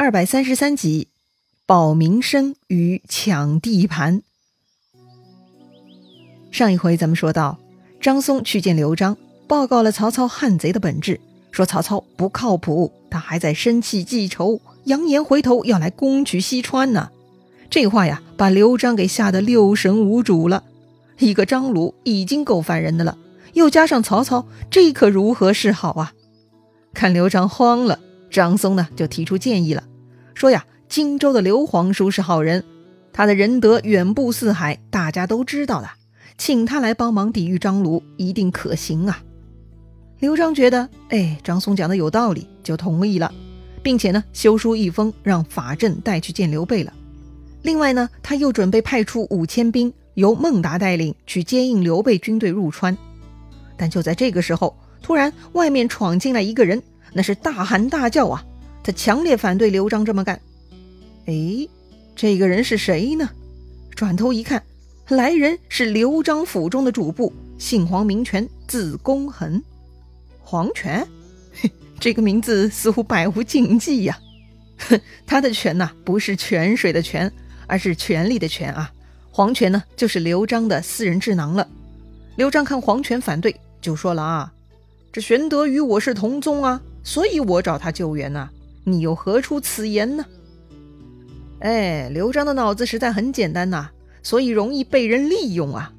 二百三十三集，保民生与抢地盘。上一回咱们说到，张松去见刘璋，报告了曹操汉贼的本质，说曹操不靠谱，他还在生气记仇，扬言回头要来攻取西川呢。这话呀，把刘璋给吓得六神无主了。一个张鲁已经够烦人的了，又加上曹操，这可如何是好啊？看刘璋慌了。张松呢，就提出建议了，说呀，荆州的刘皇叔是好人，他的仁德远布四海，大家都知道的，请他来帮忙抵御张鲁，一定可行啊。刘璋觉得，哎，张松讲的有道理，就同意了，并且呢，修书一封，让法正带去见刘备了。另外呢，他又准备派出五千兵，由孟达带领去接应刘备军队入川。但就在这个时候，突然外面闯进来一个人。那是大喊大叫啊！他强烈反对刘璋这么干。哎，这个人是谁呢？转头一看，来人是刘璋府中的主簿，姓黄名权，字公衡。黄权，嘿，这个名字似乎百无禁忌呀。哼，他的权呐，不是泉水的泉，而是权力的权啊。黄权呢，就是刘璋的私人智囊了。刘璋看黄权反对，就说了啊：“这玄德与我是同宗啊。”所以我找他救援呐，你又何出此言呢？哎，刘璋的脑子实在很简单呐，所以容易被人利用啊。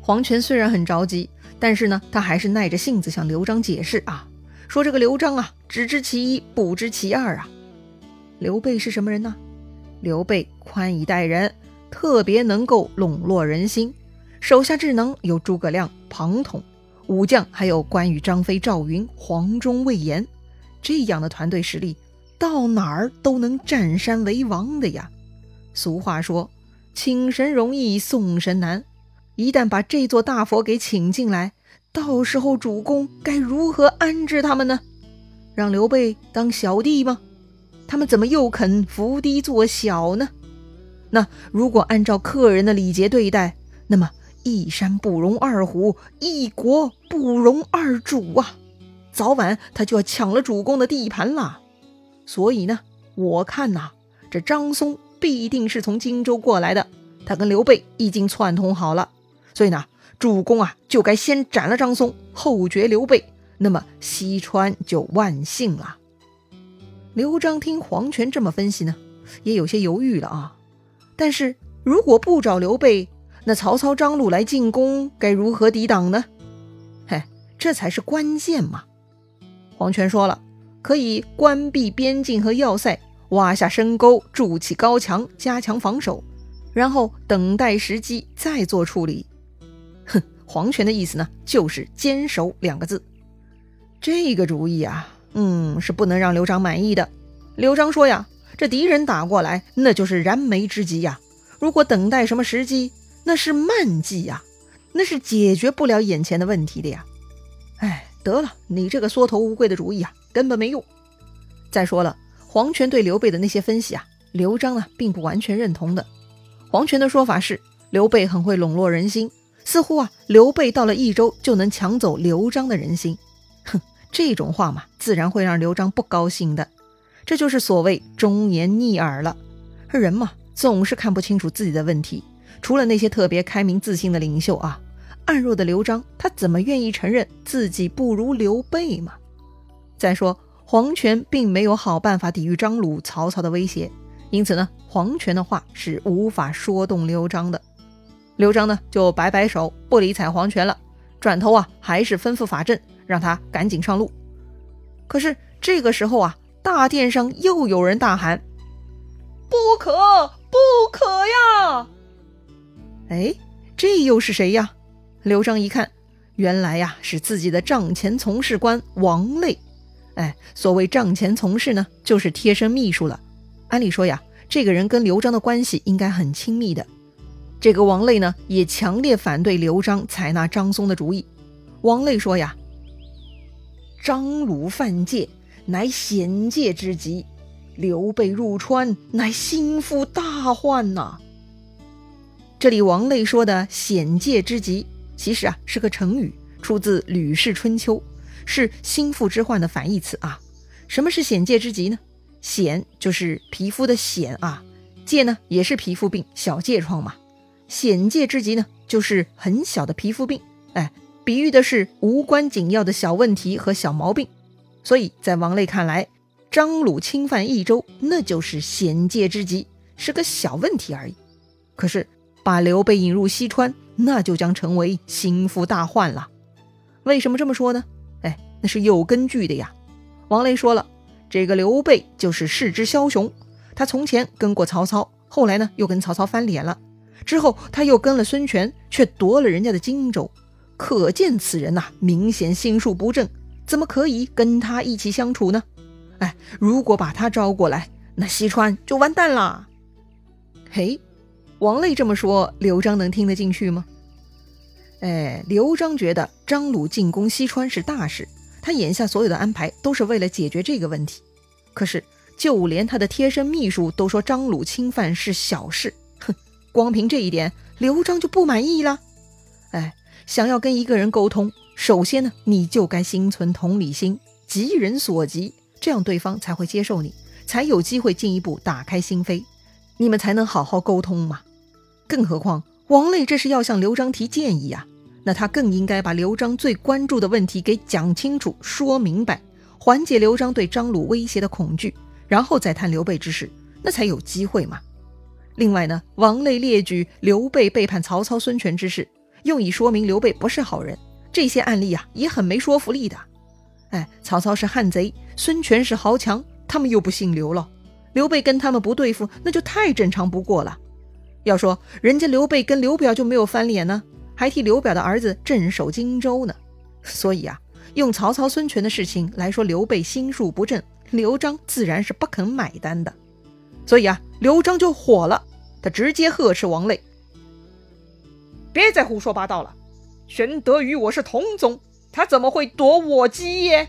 黄权虽然很着急，但是呢，他还是耐着性子向刘璋解释啊，说这个刘璋啊，只知其一，不知其二啊。刘备是什么人呢？刘备宽以待人，特别能够笼络人心，手下智囊有诸葛亮、庞统，武将还有关羽、张飞、赵云、黄忠、魏延。这样的团队实力，到哪儿都能占山为王的呀。俗话说，请神容易送神难。一旦把这座大佛给请进来，到时候主公该如何安置他们呢？让刘备当小弟吗？他们怎么又肯伏低做小呢？那如果按照客人的礼节对待，那么一山不容二虎，一国不容二主啊！早晚他就要抢了主公的地盘了，所以呢，我看呐，这张松必定是从荆州过来的，他跟刘备已经串通好了，所以呢，主公啊就该先斩了张松，后绝刘备，那么西川就万幸了。刘璋听黄权这么分析呢，也有些犹豫了啊。但是如果不找刘备，那曹操、张鲁来进攻，该如何抵挡呢？嘿，这才是关键嘛。黄权说了，可以关闭边境和要塞，挖下深沟，筑起高墙，加强防守，然后等待时机再做处理。哼，黄权的意思呢，就是坚守两个字。这个主意啊，嗯，是不能让刘璋满意的。刘璋说呀，这敌人打过来，那就是燃眉之急呀。如果等待什么时机，那是慢计呀，那是解决不了眼前的问题的呀。哎。得了，你这个缩头乌龟的主意啊，根本没用。再说了，黄权对刘备的那些分析啊，刘璋呢并不完全认同的。黄权的说法是，刘备很会笼络人心，似乎啊，刘备到了益州就能抢走刘璋的人心。哼，这种话嘛，自然会让刘璋不高兴的。这就是所谓忠言逆耳了。人嘛，总是看不清楚自己的问题，除了那些特别开明自信的领袖啊。暗弱的刘璋，他怎么愿意承认自己不如刘备嘛？再说黄权并没有好办法抵御张鲁、曹操的威胁，因此呢，黄权的话是无法说动刘璋的。刘璋呢就摆摆手，不理睬黄权了，转头啊还是吩咐法正让他赶紧上路。可是这个时候啊，大殿上又有人大喊：“不可，不可呀！”哎，这又是谁呀？刘璋一看，原来呀是自己的帐前从事官王累。哎，所谓帐前从事呢，就是贴身秘书了。按理说呀，这个人跟刘璋的关系应该很亲密的。这个王累呢，也强烈反对刘璋采纳张松的主意。王累说呀：“张鲁犯界，乃险界之极；刘备入川，乃心腹大患呐。”这里王累说的险界之极。其实啊，是个成语，出自《吕氏春秋》，是心腹之患的反义词啊。什么是险界之疾呢？癣就是皮肤的癣啊，疥呢也是皮肤病，小疥疮嘛。癣疥之疾呢，就是很小的皮肤病，哎，比喻的是无关紧要的小问题和小毛病。所以在王累看来，张鲁侵犯益州，那就是癣疥之疾，是个小问题而已。可是把刘备引入西川，那就将成为心腹大患了。为什么这么说呢？哎，那是有根据的呀。王雷说了，这个刘备就是世之枭雄，他从前跟过曹操，后来呢又跟曹操翻脸了，之后他又跟了孙权，却夺了人家的荆州，可见此人呐，明显心术不正，怎么可以跟他一起相处呢？哎，如果把他招过来，那西川就完蛋了。嘿，王累这么说，刘璋能听得进去吗？哎，刘璋觉得张鲁进攻西川是大事，他眼下所有的安排都是为了解决这个问题。可是，就连他的贴身秘书都说张鲁侵犯是小事，哼，光凭这一点，刘璋就不满意了。哎，想要跟一个人沟通，首先呢，你就该心存同理心，急人所急，这样对方才会接受你，才有机会进一步打开心扉，你们才能好好沟通嘛。更何况，王累这是要向刘璋提建议啊。那他更应该把刘璋最关注的问题给讲清楚、说明白，缓解刘璋对张鲁威胁的恐惧，然后再谈刘备之事，那才有机会嘛。另外呢，王累列举刘备背叛曹操、孙权之事，用以说明刘备不是好人，这些案例啊也很没说服力的。哎，曹操是汉贼，孙权是豪强，他们又不姓刘了，刘备跟他们不对付，那就太正常不过了。要说人家刘备跟刘表就没有翻脸呢？还替刘表的儿子镇守荆州呢，所以啊，用曹操、孙权的事情来说刘备心术不正，刘璋自然是不肯买单的。所以啊，刘璋就火了，他直接呵斥王累：“别再胡说八道了！玄德与我是同宗，他怎么会夺我基业？”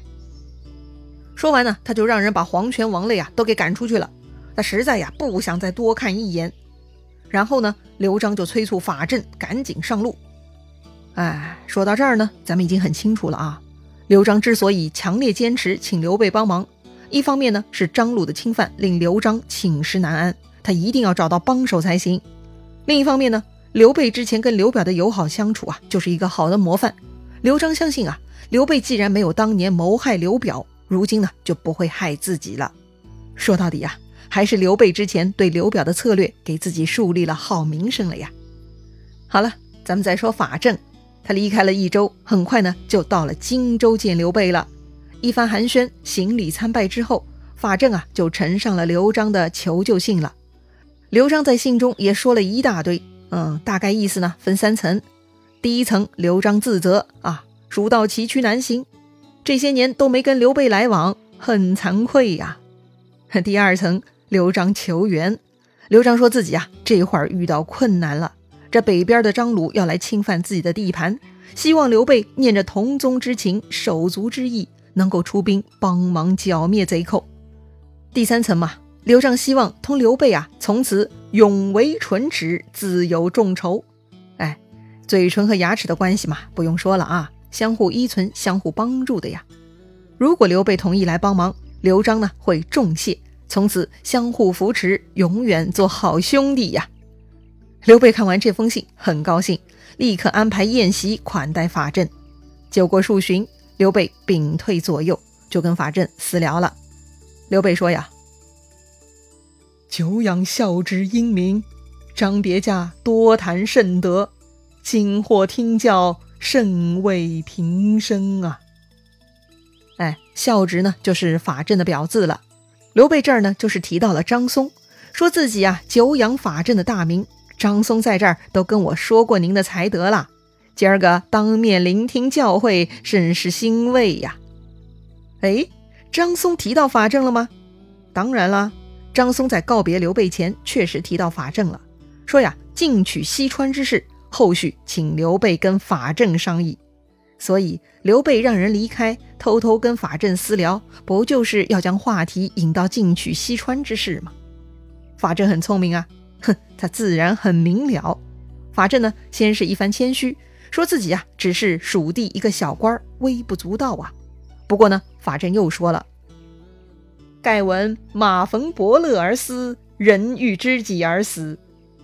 说完呢，他就让人把黄权、王累啊都给赶出去了。他实在呀不想再多看一眼。然后呢，刘璋就催促法正赶紧上路。哎，说到这儿呢，咱们已经很清楚了啊。刘璋之所以强烈坚持请刘备帮忙，一方面呢是张鲁的侵犯令刘璋寝食难安，他一定要找到帮手才行；另一方面呢，刘备之前跟刘表的友好相处啊，就是一个好的模范。刘璋相信啊，刘备既然没有当年谋害刘表，如今呢就不会害自己了。说到底呀，还是刘备之前对刘表的策略给自己树立了好名声了呀。好了，咱们再说法正。他离开了益州，很快呢就到了荆州见刘备了。一番寒暄、行礼参拜之后，法正啊就呈上了刘璋的求救信了。刘璋在信中也说了一大堆，嗯，大概意思呢分三层。第一层，刘璋自责啊，蜀道崎岖难行，这些年都没跟刘备来往，很惭愧呀。第二层，刘璋求援，刘璋说自己啊这会儿遇到困难了。这北边的张鲁要来侵犯自己的地盘，希望刘备念着同宗之情、手足之义，能够出兵帮忙剿灭贼寇。第三层嘛，刘璋希望同刘备啊，从此永为唇齿，自有众筹。哎，嘴唇和牙齿的关系嘛，不用说了啊，相互依存、相互帮助的呀。如果刘备同意来帮忙，刘璋呢会重谢，从此相互扶持，永远做好兄弟呀。刘备看完这封信，很高兴，立刻安排宴席款待法正。酒过数巡，刘备屏退左右，就跟法正私聊了。刘备说：“呀，久仰孝之英明，张别驾多谈甚德，今获听教，甚为平生啊。”哎，孝直呢，就是法正的表字了。刘备这儿呢，就是提到了张松，说自己啊久仰法正的大名。张松在这儿都跟我说过您的才德了，今儿个当面聆听教诲，甚是欣慰呀。哎，张松提到法正了吗？当然啦，张松在告别刘备前确实提到法正了，说呀，进取西川之事，后续请刘备跟法正商议。所以刘备让人离开，偷偷跟法正私聊，不就是要将话题引到进取西川之事吗？法正很聪明啊。哼，他自然很明了。法正呢，先是一番谦虚，说自己呀只是蜀地一个小官，微不足道啊。不过呢，法正又说了：“盖闻马逢伯乐而思，人遇知己而死。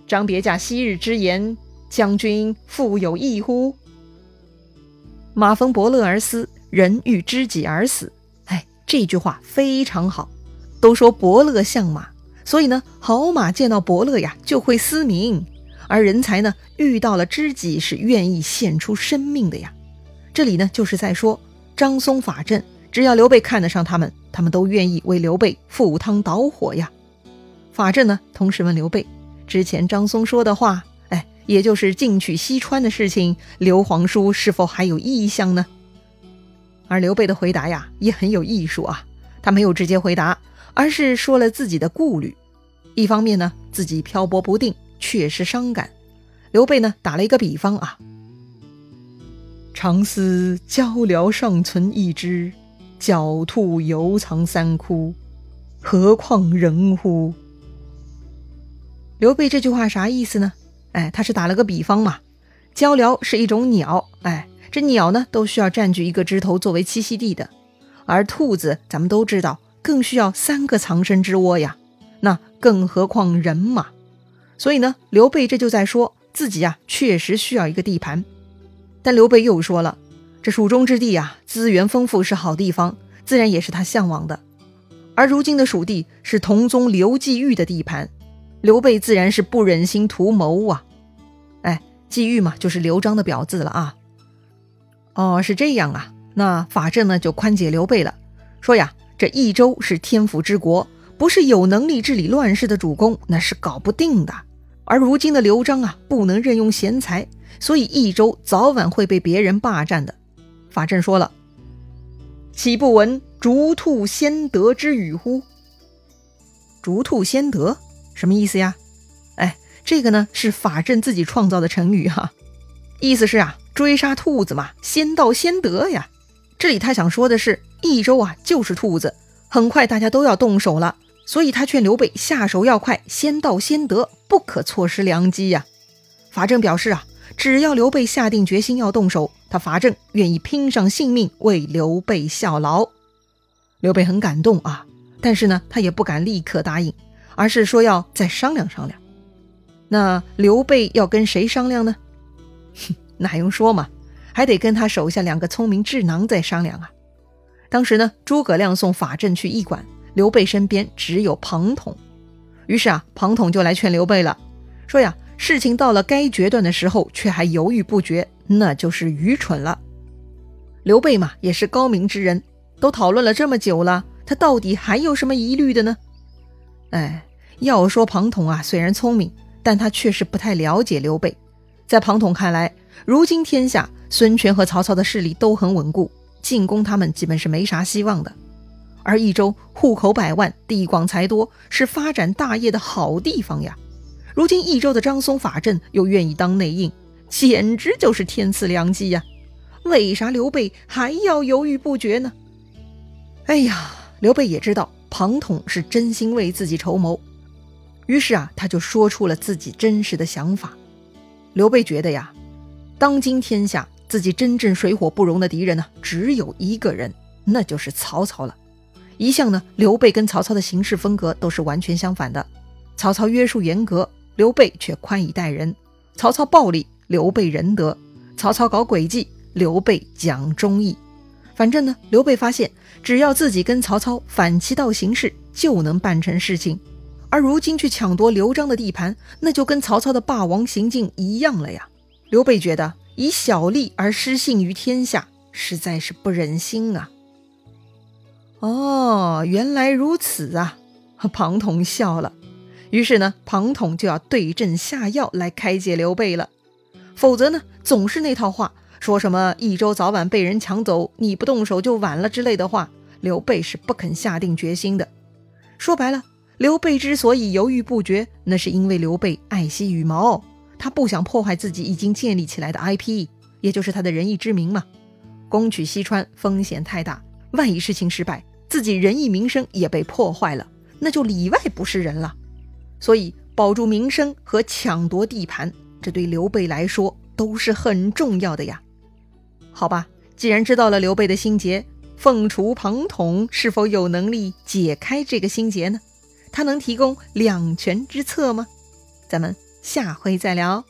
张别驾昔日之言，将军复有异乎？马逢伯乐而思，人遇知己而死。哎，这句话非常好。都说伯乐相马，所以呢，好马见到伯乐呀就会嘶鸣，而人才呢遇到了知己是愿意献出生命的呀。这里呢就是在说张松法阵。只要刘备看得上他们，他们都愿意为刘备赴汤蹈火呀。法正呢，同时问刘备：“之前张松说的话，也就是进取西川的事情，刘皇叔是否还有意向呢？”而刘备的回答呀，也很有艺术啊。他没有直接回答，而是说了自己的顾虑。一方面呢，自己漂泊不定，确实伤感。刘备呢，打了一个比方啊：“长思交辽尚存一只。”狡兔犹藏三窟，何况人乎？刘备这句话啥意思呢？哎，他是打了个比方嘛。鹪鹩是一种鸟，哎，这鸟呢都需要占据一个枝头作为栖息地的，而兔子咱们都知道，更需要三个藏身之窝呀。那更何况人嘛？所以呢，刘备这就在说自己呀，确实需要一个地盘。但刘备又说了。这蜀中之地啊，资源丰富，是好地方，自然也是他向往的。而如今的蜀地是同宗刘季玉的地盘，刘备自然是不忍心图谋啊。哎，季玉嘛，就是刘璋的表字了啊。哦，是这样啊。那法正呢就宽解刘备了，说呀，这益州是天府之国，不是有能力治理乱世的主公，那是搞不定的。而如今的刘璋啊，不能任用贤才，所以益州早晚会被别人霸占的。法正说了：“岂不闻逐兔先得之语乎？逐兔先得什么意思呀？哎，这个呢是法正自己创造的成语哈，意思是啊，追杀兔子嘛，先到先得呀。这里他想说的是，益州啊就是兔子，很快大家都要动手了，所以他劝刘备下手要快，先到先得，不可错失良机呀。法正表示啊。”只要刘备下定决心要动手，他法正愿意拼上性命为刘备效劳。刘备很感动啊，但是呢，他也不敢立刻答应，而是说要再商量商量。那刘备要跟谁商量呢？哼，那还用说嘛，还得跟他手下两个聪明智囊在商量啊。当时呢，诸葛亮送法正去驿馆，刘备身边只有庞统，于是啊，庞统就来劝刘备了，说呀。事情到了该决断的时候，却还犹豫不决，那就是愚蠢了。刘备嘛，也是高明之人，都讨论了这么久了，他到底还有什么疑虑的呢？哎，要说庞统啊，虽然聪明，但他确实不太了解刘备。在庞统看来，如今天下孙权和曹操的势力都很稳固，进攻他们基本是没啥希望的。而益州户口百万，地广财多，是发展大业的好地方呀。如今益州的张松法阵又愿意当内应，简直就是天赐良机呀！为啥刘备还要犹豫不决呢？哎呀，刘备也知道庞统是真心为自己筹谋，于是啊，他就说出了自己真实的想法。刘备觉得呀，当今天下自己真正水火不容的敌人呢，只有一个人，那就是曹操了。一向呢，刘备跟曹操的行事风格都是完全相反的，曹操约束严格。刘备却宽以待人，曹操暴力，刘备仁德；曹操搞诡计，刘备讲忠义。反正呢，刘备发现，只要自己跟曹操反其道行事，就能办成事情。而如今去抢夺刘璋的地盘，那就跟曹操的霸王行径一样了呀。刘备觉得以小利而失信于天下，实在是不忍心啊。哦，原来如此啊！庞统笑了。于是呢，庞统就要对症下药来开解刘备了。否则呢，总是那套话，说什么益州早晚被人抢走，你不动手就晚了之类的话，刘备是不肯下定决心的。说白了，刘备之所以犹豫不决，那是因为刘备爱惜羽毛，他不想破坏自己已经建立起来的 IP，也就是他的仁义之名嘛。攻取西川风险太大，万一事情失败，自己仁义名声也被破坏了，那就里外不是人了。所以，保住名声和抢夺地盘，这对刘备来说都是很重要的呀。好吧，既然知道了刘备的心结，凤雏庞统是否有能力解开这个心结呢？他能提供两全之策吗？咱们下回再聊。